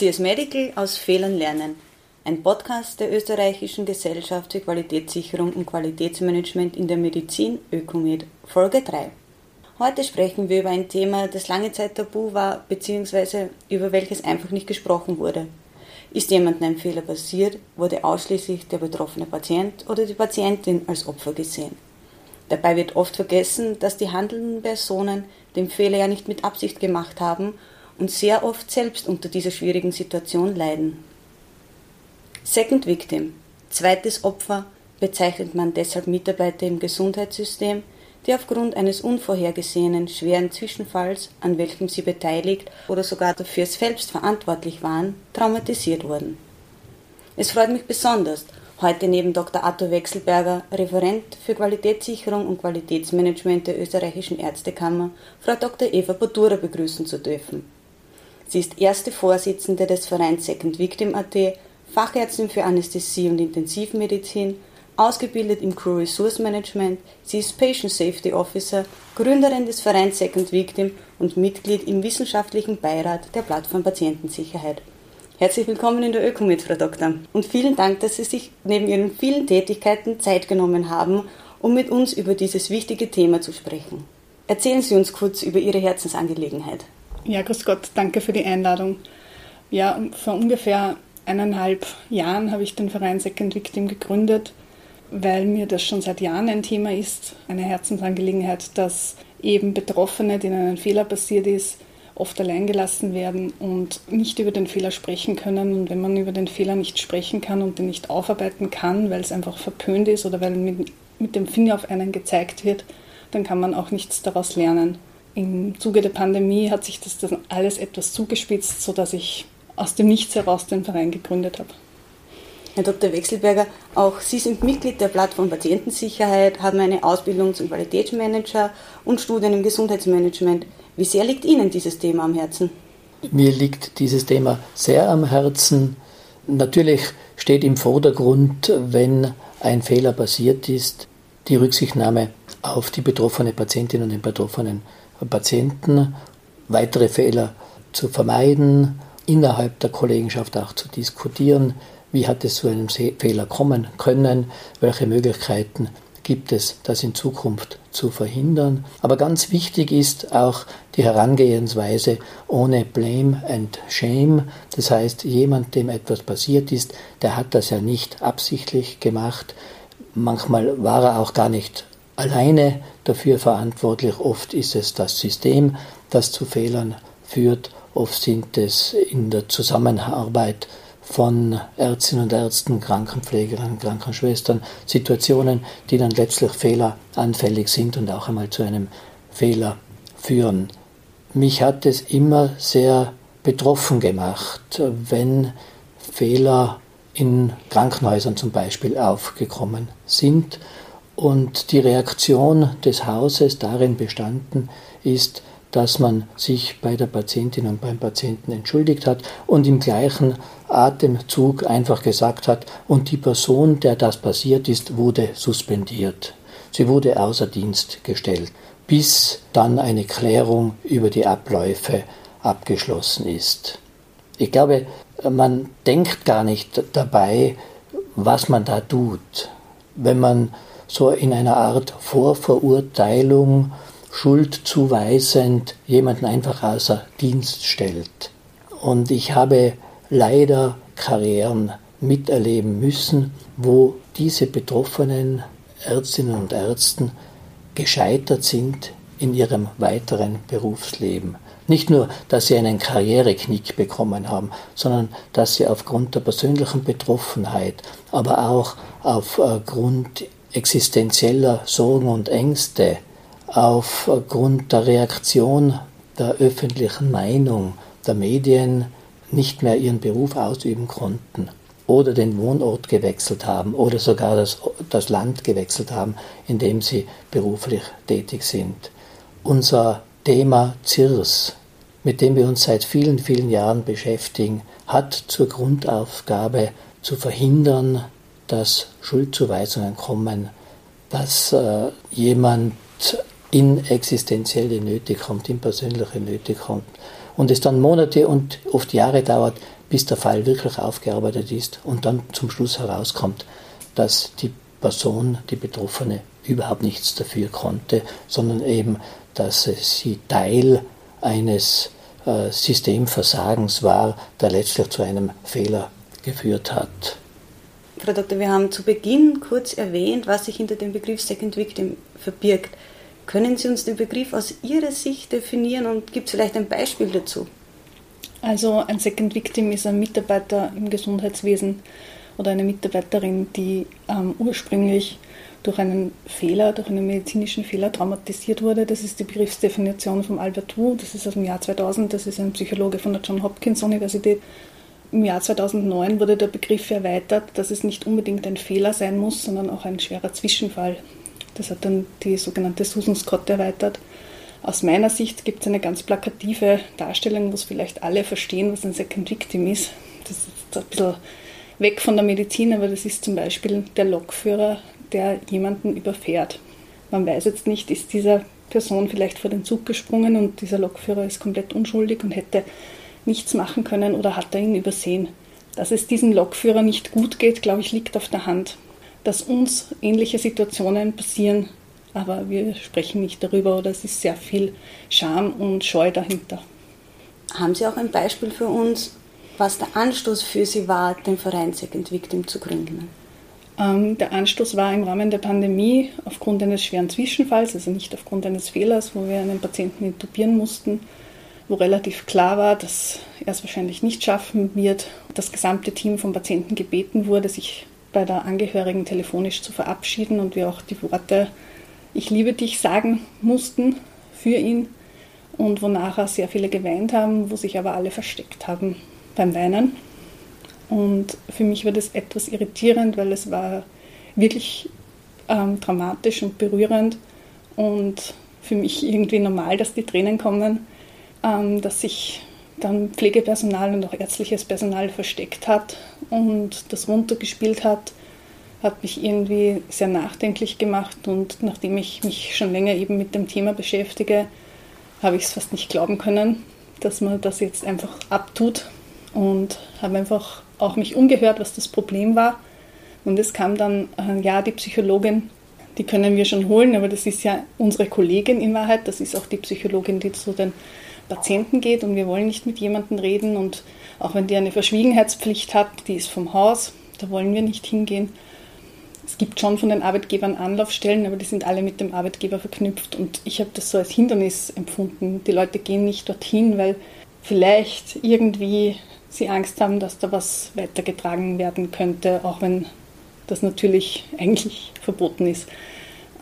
CS Medical aus Fehlern lernen. Ein Podcast der österreichischen Gesellschaft für Qualitätssicherung und Qualitätsmanagement in der Medizin Ökomed, Folge 3. Heute sprechen wir über ein Thema, das lange Zeit tabu war, bzw. über welches einfach nicht gesprochen wurde. Ist jemandem ein Fehler passiert, wurde ausschließlich der betroffene Patient oder die Patientin als Opfer gesehen. Dabei wird oft vergessen, dass die handelnden Personen den Fehler ja nicht mit Absicht gemacht haben und sehr oft selbst unter dieser schwierigen Situation leiden. Second Victim, zweites Opfer, bezeichnet man deshalb Mitarbeiter im Gesundheitssystem, die aufgrund eines unvorhergesehenen schweren Zwischenfalls, an welchem sie beteiligt oder sogar dafür selbst verantwortlich waren, traumatisiert wurden. Es freut mich besonders, heute neben Dr. Atto Wechselberger, Referent für Qualitätssicherung und Qualitätsmanagement der österreichischen Ärztekammer, Frau Dr. Eva Botura begrüßen zu dürfen. Sie ist erste Vorsitzende des Vereins Second Victim AT, Fachärztin für Anästhesie und Intensivmedizin, ausgebildet im Crew Resource Management. Sie ist Patient Safety Officer, Gründerin des Vereins Second Victim und Mitglied im wissenschaftlichen Beirat der Plattform Patientensicherheit. Herzlich willkommen in der Ökomed, Frau Doktor. Und vielen Dank, dass Sie sich neben Ihren vielen Tätigkeiten Zeit genommen haben, um mit uns über dieses wichtige Thema zu sprechen. Erzählen Sie uns kurz über Ihre Herzensangelegenheit. Ja, grüß Gott, danke für die Einladung. Ja, vor ungefähr eineinhalb Jahren habe ich den Verein Second Victim gegründet, weil mir das schon seit Jahren ein Thema ist, eine Herzensangelegenheit, dass eben Betroffene, denen ein Fehler passiert ist, oft alleingelassen werden und nicht über den Fehler sprechen können. Und wenn man über den Fehler nicht sprechen kann und den nicht aufarbeiten kann, weil es einfach verpönt ist oder weil mit, mit dem Finger auf einen gezeigt wird, dann kann man auch nichts daraus lernen im Zuge der Pandemie hat sich das dann alles etwas zugespitzt, sodass ich aus dem Nichts heraus den Verein gegründet habe. Herr Dr. Wechselberger, auch Sie sind Mitglied der Plattform Patientensicherheit, haben eine Ausbildung zum Qualitätsmanager und Studien im Gesundheitsmanagement. Wie sehr liegt Ihnen dieses Thema am Herzen? Mir liegt dieses Thema sehr am Herzen. Natürlich steht im Vordergrund, wenn ein Fehler passiert ist, die Rücksichtnahme auf die betroffene Patientin und den betroffenen Patienten, weitere Fehler zu vermeiden, innerhalb der Kollegenschaft auch zu diskutieren, wie hat es zu einem Fehler kommen können, welche Möglichkeiten gibt es, das in Zukunft zu verhindern. Aber ganz wichtig ist auch die Herangehensweise ohne Blame and Shame. Das heißt, jemand, dem etwas passiert ist, der hat das ja nicht absichtlich gemacht. Manchmal war er auch gar nicht alleine dafür verantwortlich. Oft ist es das System, das zu Fehlern führt. Oft sind es in der Zusammenarbeit von Ärztinnen und Ärzten, Krankenpflegerinnen, Krankenschwestern Situationen, die dann letztlich fehleranfällig sind und auch einmal zu einem Fehler führen. Mich hat es immer sehr betroffen gemacht, wenn Fehler in Krankenhäusern zum Beispiel aufgekommen sind und die Reaktion des Hauses darin bestanden ist, dass man sich bei der Patientin und beim Patienten entschuldigt hat und im gleichen Atemzug einfach gesagt hat, und die Person, der das passiert ist, wurde suspendiert. Sie wurde außer Dienst gestellt, bis dann eine Klärung über die Abläufe abgeschlossen ist. Ich glaube, man denkt gar nicht dabei, was man da tut. Wenn man so in einer Art Vorverurteilung, schuldzuweisend jemanden einfach außer Dienst stellt. Und ich habe leider Karrieren miterleben müssen, wo diese betroffenen Ärztinnen und Ärzten gescheitert sind in ihrem weiteren Berufsleben. Nicht nur, dass sie einen Karriereknick bekommen haben, sondern dass sie aufgrund der persönlichen Betroffenheit, aber auch aufgrund existenzieller Sorgen und Ängste aufgrund der Reaktion der öffentlichen Meinung der Medien nicht mehr ihren Beruf ausüben konnten oder den Wohnort gewechselt haben oder sogar das, das Land gewechselt haben, in dem sie beruflich tätig sind. Unser Thema CIRS, mit dem wir uns seit vielen, vielen Jahren beschäftigen, hat zur Grundaufgabe zu verhindern, dass Schuldzuweisungen kommen, dass äh, jemand in existenzielle Nöte kommt, in persönliche Nöte kommt und es dann Monate und oft Jahre dauert, bis der Fall wirklich aufgearbeitet ist und dann zum Schluss herauskommt, dass die Person, die Betroffene, überhaupt nichts dafür konnte, sondern eben, dass sie Teil eines äh, Systemversagens war, der letztlich zu einem Fehler geführt hat. Frau Doktor, wir haben zu Beginn kurz erwähnt, was sich hinter dem Begriff Second Victim verbirgt. Können Sie uns den Begriff aus Ihrer Sicht definieren und gibt es vielleicht ein Beispiel dazu? Also ein Second Victim ist ein Mitarbeiter im Gesundheitswesen oder eine Mitarbeiterin, die ähm, ursprünglich durch einen Fehler, durch einen medizinischen Fehler traumatisiert wurde. Das ist die Begriffsdefinition von Albert Wu, das ist aus dem Jahr 2000, das ist ein Psychologe von der John Hopkins Universität. Im Jahr 2009 wurde der Begriff erweitert, dass es nicht unbedingt ein Fehler sein muss, sondern auch ein schwerer Zwischenfall. Das hat dann die sogenannte Susan Scott erweitert. Aus meiner Sicht gibt es eine ganz plakative Darstellung, wo es vielleicht alle verstehen, was ein Second Victim ist. Das ist ein bisschen weg von der Medizin, aber das ist zum Beispiel der Lokführer, der jemanden überfährt. Man weiß jetzt nicht, ist dieser Person vielleicht vor den Zug gesprungen und dieser Lokführer ist komplett unschuldig und hätte nichts machen können oder hat er ihn übersehen. Dass es diesem Lokführer nicht gut geht, glaube ich, liegt auf der Hand dass uns ähnliche Situationen passieren, aber wir sprechen nicht darüber oder es ist sehr viel Scham und Scheu dahinter. Haben Sie auch ein Beispiel für uns, was der Anstoß für Sie war, den Verein Second Victim zu gründen? Ähm, der Anstoß war im Rahmen der Pandemie aufgrund eines schweren Zwischenfalls, also nicht aufgrund eines Fehlers, wo wir einen Patienten intubieren mussten, wo relativ klar war, dass er es wahrscheinlich nicht schaffen wird. Das gesamte Team vom Patienten gebeten wurde, sich bei der Angehörigen telefonisch zu verabschieden und wir auch die Worte Ich liebe dich sagen mussten für ihn und wo nachher sehr viele geweint haben, wo sich aber alle versteckt haben beim Weinen. Und für mich war das etwas irritierend, weil es war wirklich ähm, dramatisch und berührend und für mich irgendwie normal, dass die Tränen kommen, ähm, dass sich dann Pflegepersonal und auch ärztliches Personal versteckt hat und das runtergespielt hat, hat mich irgendwie sehr nachdenklich gemacht und nachdem ich mich schon länger eben mit dem Thema beschäftige, habe ich es fast nicht glauben können, dass man das jetzt einfach abtut und habe einfach auch mich umgehört, was das Problem war. Und es kam dann, äh, ja, die Psychologin, die können wir schon holen, aber das ist ja unsere Kollegin in Wahrheit, das ist auch die Psychologin, die zu den Patienten geht und wir wollen nicht mit jemandem reden und auch wenn die eine Verschwiegenheitspflicht hat, die ist vom Haus, da wollen wir nicht hingehen. Es gibt schon von den Arbeitgebern Anlaufstellen, aber die sind alle mit dem Arbeitgeber verknüpft und ich habe das so als Hindernis empfunden. Die Leute gehen nicht dorthin, weil vielleicht irgendwie sie Angst haben, dass da was weitergetragen werden könnte, auch wenn das natürlich eigentlich verboten ist.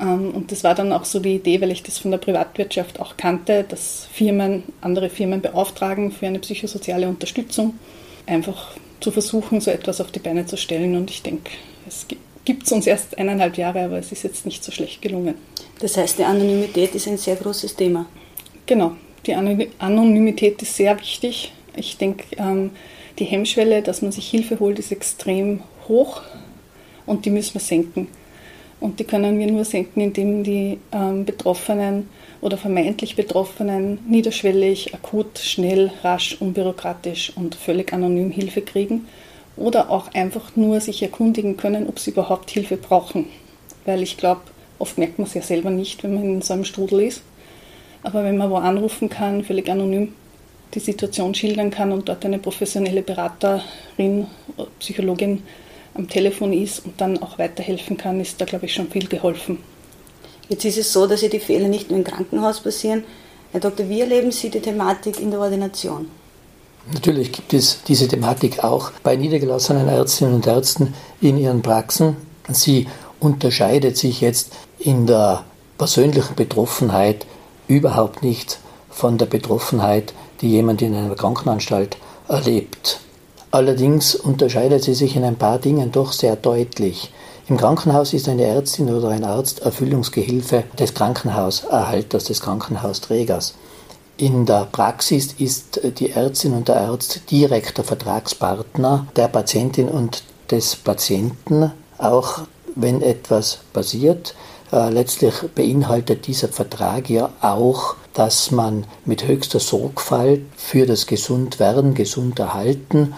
Ähm, und das war dann auch so die Idee, weil ich das von der Privatwirtschaft auch kannte, dass Firmen, andere Firmen beauftragen für eine psychosoziale Unterstützung, einfach zu versuchen, so etwas auf die Beine zu stellen. Und ich denke, es gibt es uns erst eineinhalb Jahre, aber es ist jetzt nicht so schlecht gelungen. Das heißt, die Anonymität ist ein sehr großes Thema. Genau, die Anonymität ist sehr wichtig. Ich denke, ähm, die Hemmschwelle, dass man sich Hilfe holt, ist extrem hoch und die müssen wir senken. Und die können wir nur senken, indem die ähm, Betroffenen oder vermeintlich Betroffenen niederschwellig, akut, schnell, rasch, unbürokratisch und völlig anonym Hilfe kriegen oder auch einfach nur sich erkundigen können, ob sie überhaupt Hilfe brauchen. Weil ich glaube, oft merkt man es ja selber nicht, wenn man in so einem Strudel ist. Aber wenn man wo anrufen kann, völlig anonym die Situation schildern kann und dort eine professionelle Beraterin, Psychologin am Telefon ist und dann auch weiterhelfen kann, ist da, glaube ich, schon viel geholfen. Jetzt ist es so, dass ja die Fehler nicht nur im Krankenhaus passieren. Herr Dr., wie erleben Sie die Thematik in der Ordination? Natürlich gibt es diese Thematik auch bei niedergelassenen Ärztinnen und Ärzten in ihren Praxen. Sie unterscheidet sich jetzt in der persönlichen Betroffenheit überhaupt nicht von der Betroffenheit, die jemand in einer Krankenanstalt erlebt. Allerdings unterscheidet sie sich in ein paar Dingen doch sehr deutlich. Im Krankenhaus ist eine Ärztin oder ein Arzt Erfüllungsgehilfe des Krankenhauserhalters, des Krankenhausträgers. In der Praxis ist die Ärztin und der Arzt direkter Vertragspartner der Patientin und des Patienten, auch wenn etwas passiert. Äh, letztlich beinhaltet dieser Vertrag ja auch, dass man mit höchster Sorgfalt für das Gesundwerden, Gesunderhalten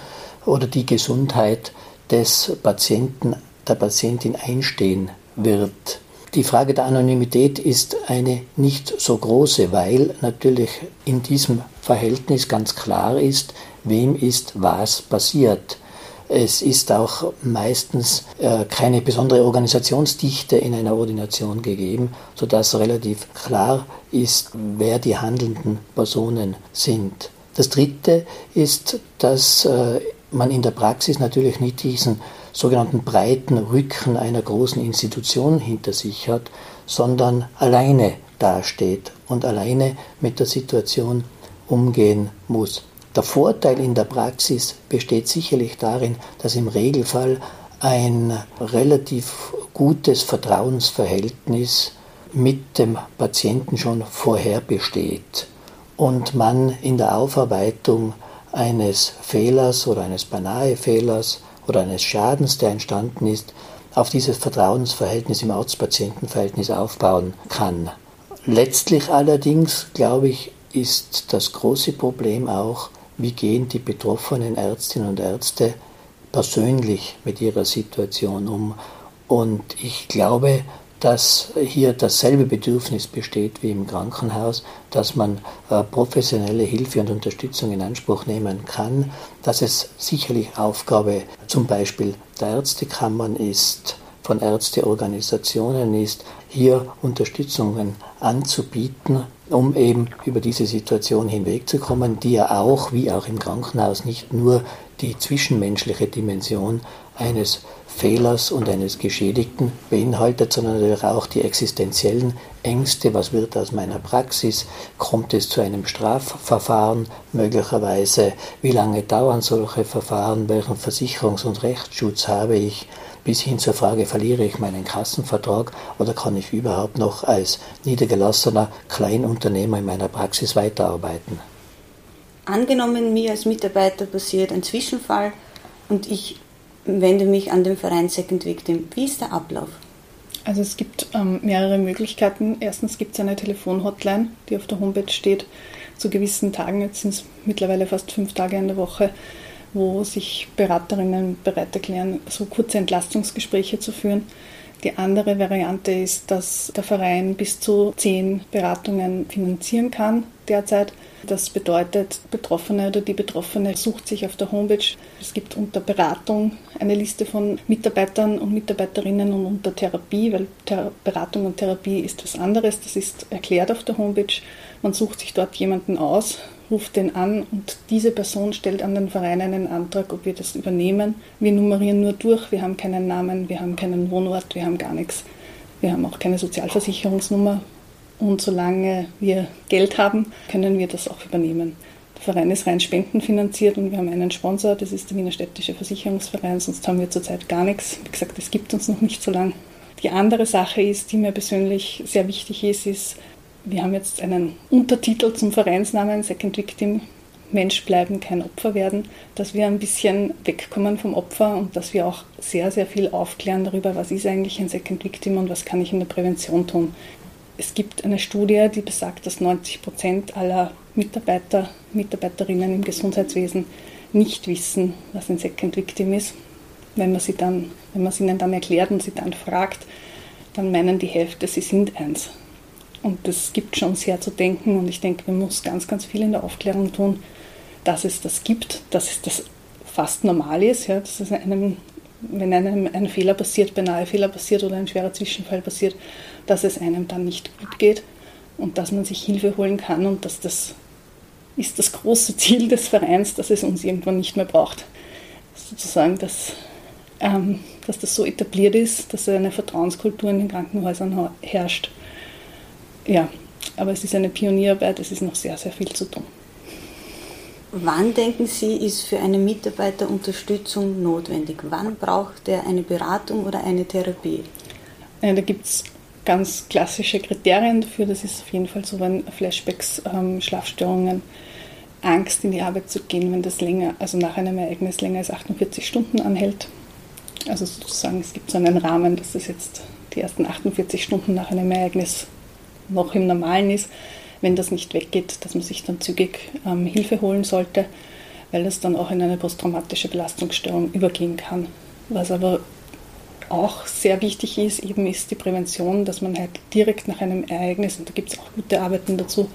oder die Gesundheit des Patienten, der Patientin einstehen wird. Die Frage der Anonymität ist eine nicht so große, weil natürlich in diesem Verhältnis ganz klar ist, wem ist was passiert. Es ist auch meistens äh, keine besondere Organisationsdichte in einer Ordination gegeben, sodass relativ klar ist, wer die handelnden Personen sind. Das Dritte ist, dass äh, man in der Praxis natürlich nicht diesen sogenannten breiten Rücken einer großen Institution hinter sich hat, sondern alleine dasteht und alleine mit der Situation umgehen muss. Der Vorteil in der Praxis besteht sicherlich darin, dass im Regelfall ein relativ gutes Vertrauensverhältnis mit dem Patienten schon vorher besteht und man in der Aufarbeitung eines Fehlers oder eines beinahe Fehlers oder eines Schadens, der entstanden ist, auf dieses Vertrauensverhältnis im Arzt-Patienten-Verhältnis aufbauen kann. Letztlich allerdings, glaube ich, ist das große Problem auch, wie gehen die betroffenen Ärztinnen und Ärzte persönlich mit ihrer Situation um. Und ich glaube, dass hier dasselbe Bedürfnis besteht wie im Krankenhaus, dass man äh, professionelle Hilfe und Unterstützung in Anspruch nehmen kann, dass es sicherlich Aufgabe zum Beispiel der Ärztekammern ist, von Ärzteorganisationen ist, hier Unterstützungen anzubieten, um eben über diese Situation hinwegzukommen, die ja auch, wie auch im Krankenhaus, nicht nur die zwischenmenschliche Dimension eines Fehlers und eines Geschädigten beinhaltet, sondern natürlich auch die existenziellen Ängste, was wird aus meiner Praxis, kommt es zu einem Strafverfahren möglicherweise, wie lange dauern solche Verfahren, welchen Versicherungs- und Rechtsschutz habe ich, bis hin zur Frage, verliere ich meinen Kassenvertrag oder kann ich überhaupt noch als niedergelassener Kleinunternehmer in meiner Praxis weiterarbeiten. Angenommen, mir als Mitarbeiter passiert ein Zwischenfall und ich wende mich an den Verein Second Victim. Wie ist der Ablauf? Also es gibt ähm, mehrere Möglichkeiten. Erstens gibt es eine Telefonhotline, die auf der Homepage steht, zu gewissen Tagen, jetzt sind es mittlerweile fast fünf Tage in der Woche, wo sich Beraterinnen bereit erklären, so kurze Entlastungsgespräche zu führen. Die andere Variante ist, dass der Verein bis zu zehn Beratungen finanzieren kann derzeit. Das bedeutet, Betroffene oder die Betroffene sucht sich auf der Homepage. Es gibt unter Beratung eine Liste von Mitarbeitern und Mitarbeiterinnen und unter Therapie, weil Beratung und Therapie ist was anderes. Das ist erklärt auf der Homepage. Man sucht sich dort jemanden aus, ruft den an und diese Person stellt an den Verein einen Antrag, ob wir das übernehmen. Wir nummerieren nur durch, wir haben keinen Namen, wir haben keinen Wohnort, wir haben gar nichts. Wir haben auch keine Sozialversicherungsnummer und solange wir Geld haben, können wir das auch übernehmen. Der Verein ist rein spendenfinanziert und wir haben einen Sponsor, das ist der Wiener Städtische Versicherungsverein, sonst haben wir zurzeit gar nichts. Wie gesagt, es gibt uns noch nicht so lange. Die andere Sache ist, die mir persönlich sehr wichtig ist, ist, wir haben jetzt einen Untertitel zum Vereinsnamen Second Victim Mensch bleiben, kein Opfer werden, dass wir ein bisschen wegkommen vom Opfer und dass wir auch sehr, sehr viel aufklären darüber, was ist eigentlich ein Second Victim und was kann ich in der Prävention tun. Es gibt eine Studie, die besagt, dass 90 Prozent aller Mitarbeiter, Mitarbeiterinnen im Gesundheitswesen nicht wissen, was ein Second Victim ist. Wenn man, sie dann, wenn man es ihnen dann erklärt und sie dann fragt, dann meinen die Hälfte, sie sind eins. Und das gibt schon sehr zu denken und ich denke, man muss ganz, ganz viel in der Aufklärung tun, dass es das gibt, dass es das fast normal ist, ja, dass es einem, wenn einem ein Fehler passiert, beinahe Fehler passiert oder ein schwerer Zwischenfall passiert, dass es einem dann nicht gut geht und dass man sich Hilfe holen kann und dass das ist das große Ziel des Vereins, dass es uns irgendwann nicht mehr braucht. Sozusagen, dass, ähm, dass das so etabliert ist, dass eine Vertrauenskultur in den Krankenhäusern herrscht ja, aber es ist eine Pionierarbeit, es ist noch sehr, sehr viel zu tun. Wann denken Sie, ist für eine Mitarbeiter Unterstützung notwendig? Wann braucht er eine Beratung oder eine Therapie? Ja, da gibt es ganz klassische Kriterien dafür. Das ist auf jeden Fall so, wenn Flashbacks, ähm, Schlafstörungen, Angst in die Arbeit zu gehen, wenn das länger, also nach einem Ereignis länger als 48 Stunden anhält. Also sozusagen, es gibt so einen Rahmen, dass das jetzt die ersten 48 Stunden nach einem Ereignis noch im Normalen ist. Wenn das nicht weggeht, dass man sich dann zügig ähm, Hilfe holen sollte, weil das dann auch in eine posttraumatische Belastungsstörung übergehen kann. Was aber auch sehr wichtig ist, eben ist die Prävention, dass man halt direkt nach einem Ereignis, und da gibt es auch gute Arbeiten dazu,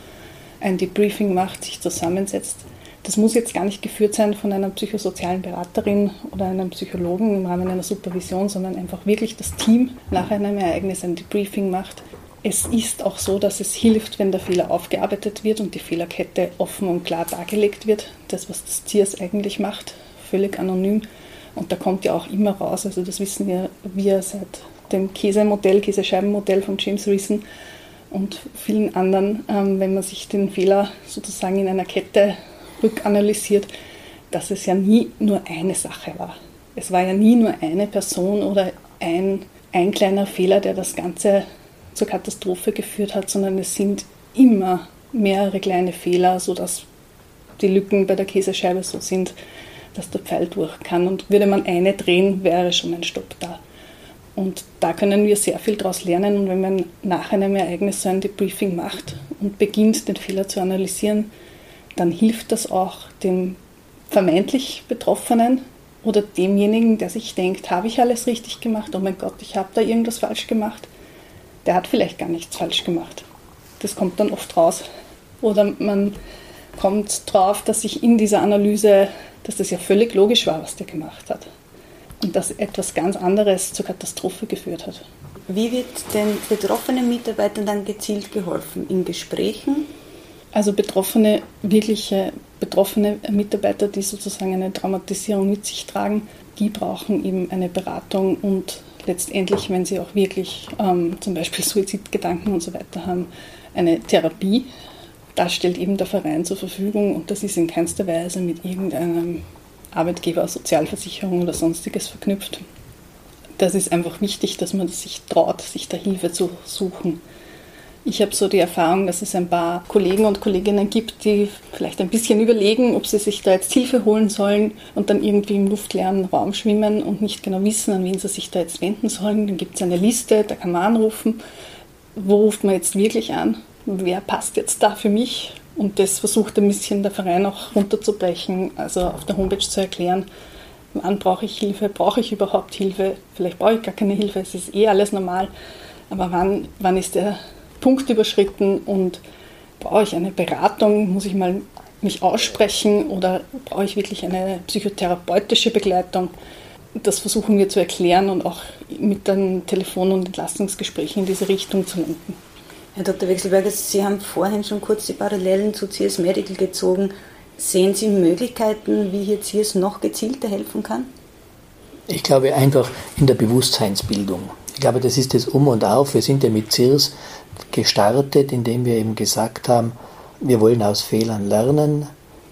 ein Debriefing macht, sich zusammensetzt. Das muss jetzt gar nicht geführt sein von einer psychosozialen Beraterin oder einem Psychologen im Rahmen einer Supervision, sondern einfach wirklich das Team nach einem Ereignis ein Debriefing macht. Es ist auch so, dass es hilft, wenn der Fehler aufgearbeitet wird und die Fehlerkette offen und klar dargelegt wird. Das, was das CIRS eigentlich macht, völlig anonym. Und da kommt ja auch immer raus, also das wissen wir, wir seit dem Käsemodell, Käsescheibenmodell von James Reason und vielen anderen, ähm, wenn man sich den Fehler sozusagen in einer Kette rückanalysiert, dass es ja nie nur eine Sache war. Es war ja nie nur eine Person oder ein, ein kleiner Fehler, der das Ganze zur Katastrophe geführt hat, sondern es sind immer mehrere kleine Fehler, sodass die Lücken bei der Käsescheibe so sind, dass der Pfeil durch kann. Und würde man eine drehen, wäre schon ein Stopp da. Und da können wir sehr viel daraus lernen. Und wenn man nach einem Ereignis so ein Debriefing macht und beginnt, den Fehler zu analysieren, dann hilft das auch dem vermeintlich Betroffenen oder demjenigen, der sich denkt, habe ich alles richtig gemacht? Oh mein Gott, ich habe da irgendwas falsch gemacht. Der hat vielleicht gar nichts falsch gemacht. Das kommt dann oft raus. Oder man kommt drauf, dass sich in dieser Analyse dass das ja völlig logisch war, was der gemacht hat. Und dass etwas ganz anderes zur Katastrophe geführt hat. Wie wird den betroffenen Mitarbeitern dann gezielt geholfen? In Gesprächen? Also betroffene, wirkliche betroffene Mitarbeiter, die sozusagen eine Traumatisierung mit sich tragen, die brauchen eben eine Beratung und letztendlich, wenn sie auch wirklich ähm, zum Beispiel Suizidgedanken und so weiter haben, eine Therapie, das stellt eben der Verein zur Verfügung und das ist in keinster Weise mit irgendeinem Arbeitgeber, Sozialversicherung oder sonstiges verknüpft. Das ist einfach wichtig, dass man sich traut, sich da Hilfe zu suchen. Ich habe so die Erfahrung, dass es ein paar Kollegen und Kolleginnen gibt, die vielleicht ein bisschen überlegen, ob sie sich da jetzt Hilfe holen sollen und dann irgendwie im luftleeren Raum schwimmen und nicht genau wissen, an wen sie sich da jetzt wenden sollen. Dann gibt es eine Liste, da kann man anrufen. Wo ruft man jetzt wirklich an? wer passt jetzt da für mich? Und das versucht ein bisschen der Verein auch runterzubrechen, also auf der Homepage zu erklären, wann brauche ich Hilfe, brauche ich überhaupt Hilfe, vielleicht brauche ich gar keine Hilfe, es ist eh alles normal, aber wann, wann ist der Punkt überschritten und brauche ich eine Beratung, muss ich mal mich aussprechen oder brauche ich wirklich eine psychotherapeutische Begleitung? Das versuchen wir zu erklären und auch mit den Telefon- und Entlastungsgesprächen in diese Richtung zu lenken. Herr Dr. Wechselberger, Sie haben vorhin schon kurz die Parallelen zu CS Medical gezogen. Sehen Sie Möglichkeiten, wie hier CS noch gezielter helfen kann? Ich glaube einfach in der Bewusstseinsbildung. Ich glaube, das ist das Um und Auf. Wir sind ja mit CIRS gestartet, indem wir eben gesagt haben, wir wollen aus Fehlern lernen,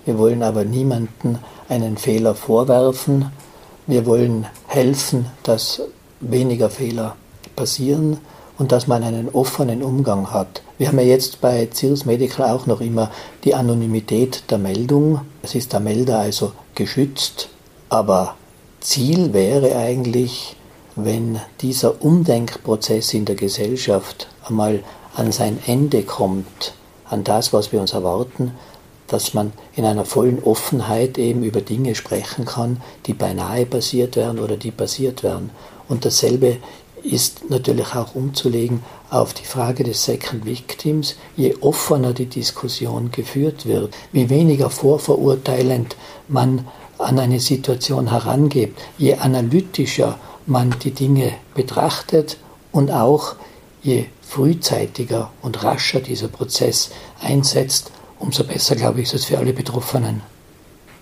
wir wollen aber niemanden einen Fehler vorwerfen, wir wollen helfen, dass weniger Fehler passieren und dass man einen offenen Umgang hat. Wir haben ja jetzt bei Cirrus Medical auch noch immer die Anonymität der Meldung. Es ist der Melder also geschützt, aber Ziel wäre eigentlich, wenn dieser Umdenkprozess in der Gesellschaft einmal an sein Ende kommt, an das, was wir uns erwarten, dass man in einer vollen Offenheit eben über Dinge sprechen kann, die beinahe passiert werden oder die passiert werden. Und dasselbe ist natürlich auch umzulegen auf die Frage des Second Victims. Je offener die Diskussion geführt wird, wie weniger vorverurteilend man an eine Situation herangeht, je analytischer man die Dinge betrachtet und auch je frühzeitiger und rascher dieser Prozess einsetzt, umso besser, glaube ich, ist es für alle Betroffenen.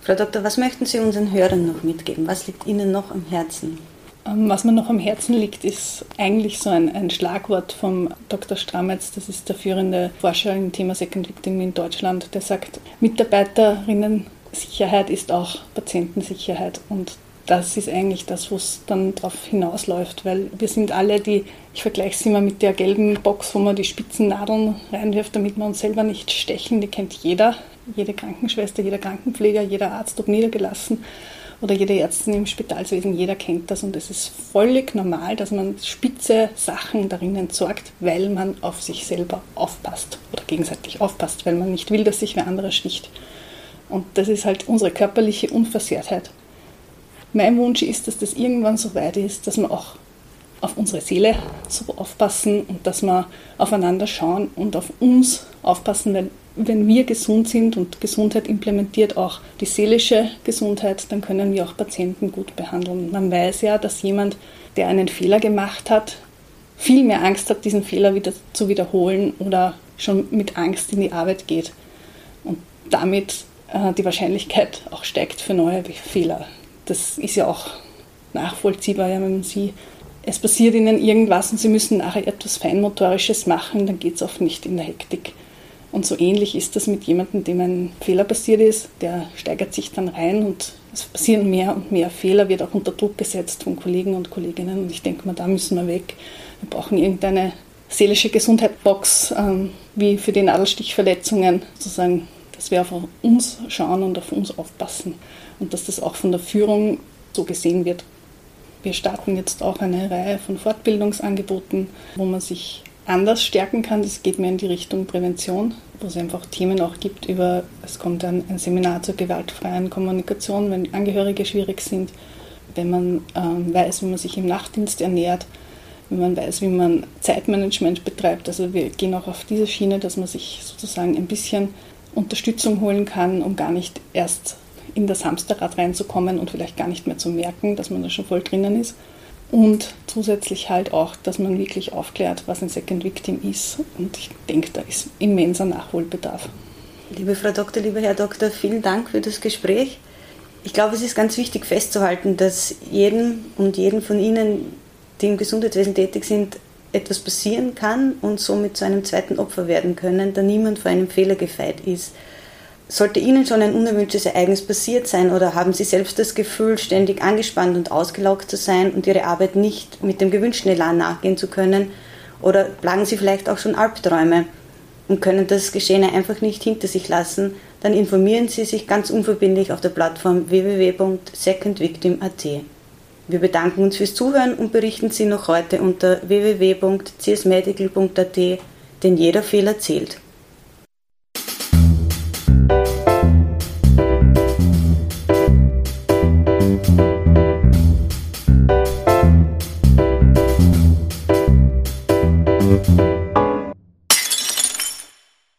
Frau Doktor, was möchten Sie unseren Hörern noch mitgeben? Was liegt Ihnen noch am Herzen? Ähm, was mir noch am Herzen liegt, ist eigentlich so ein, ein Schlagwort vom Dr. Strametz, das ist der führende Forscher im Thema Second Victim in Deutschland, der sagt, Mitarbeiterinnen-Sicherheit ist auch Patientensicherheit. Und das ist eigentlich das, wo es dann darauf hinausläuft, weil wir sind alle die, ich vergleiche es immer mit der gelben Box, wo man die spitzen Nadeln reinwirft, damit wir uns selber nicht stechen, die kennt jeder, jede Krankenschwester, jeder Krankenpfleger, jeder Arzt, ob niedergelassen oder jede Ärztin im Spitalswesen, jeder kennt das und es ist völlig normal, dass man spitze Sachen darin entsorgt, weil man auf sich selber aufpasst oder gegenseitig aufpasst, weil man nicht will, dass sich wer anderes sticht. Und das ist halt unsere körperliche Unversehrtheit. Mein Wunsch ist, dass das irgendwann so weit ist, dass wir auch auf unsere Seele so aufpassen und dass wir aufeinander schauen und auf uns aufpassen, weil wenn wir gesund sind und Gesundheit implementiert auch die seelische Gesundheit, dann können wir auch Patienten gut behandeln. Man weiß ja, dass jemand, der einen Fehler gemacht hat, viel mehr Angst hat, diesen Fehler wieder zu wiederholen oder schon mit Angst in die Arbeit geht. Und damit äh, die Wahrscheinlichkeit auch steigt für neue Fehler. Das ist ja auch nachvollziehbar, ja, wenn Sie, es passiert Ihnen irgendwas und Sie müssen nachher etwas Feinmotorisches machen, dann geht es oft nicht in der Hektik. Und so ähnlich ist das mit jemandem, dem ein Fehler passiert ist, der steigert sich dann rein und es passieren mehr und mehr Fehler, wird auch unter Druck gesetzt von Kollegen und Kolleginnen. Und ich denke mal, da müssen wir weg. Wir brauchen irgendeine seelische Gesundheitsbox, ähm, wie für die Nadelstichverletzungen, sozusagen, dass wir auf uns schauen und auf uns aufpassen und dass das auch von der Führung so gesehen wird. Wir starten jetzt auch eine Reihe von Fortbildungsangeboten, wo man sich anders stärken kann. Das geht mehr in die Richtung Prävention, wo es einfach Themen auch gibt über, es kommt ein, ein Seminar zur gewaltfreien Kommunikation, wenn Angehörige schwierig sind, wenn man ähm, weiß, wie man sich im Nachtdienst ernährt, wenn man weiß, wie man Zeitmanagement betreibt. Also wir gehen auch auf diese Schiene, dass man sich sozusagen ein bisschen Unterstützung holen kann, um gar nicht erst in das Hamsterrad reinzukommen und vielleicht gar nicht mehr zu merken, dass man da schon voll drinnen ist. Und zusätzlich halt auch, dass man wirklich aufklärt, was ein Second Victim ist. Und ich denke, da ist immenser Nachholbedarf. Liebe Frau Doktor, lieber Herr Doktor, vielen Dank für das Gespräch. Ich glaube, es ist ganz wichtig festzuhalten, dass jedem und jeden von Ihnen, die im Gesundheitswesen tätig sind, etwas passieren kann und somit zu einem zweiten Opfer werden können, da niemand vor einem Fehler gefeit ist. Sollte Ihnen schon ein unerwünschtes Ereignis passiert sein oder haben Sie selbst das Gefühl, ständig angespannt und ausgelaugt zu sein und Ihre Arbeit nicht mit dem gewünschten Elan nachgehen zu können? Oder plagen Sie vielleicht auch schon Albträume und können das Geschehene einfach nicht hinter sich lassen? Dann informieren Sie sich ganz unverbindlich auf der Plattform www.secondvictim.at. Wir bedanken uns fürs Zuhören und berichten Sie noch heute unter www.csmedical.at, denn jeder Fehler zählt. Bye.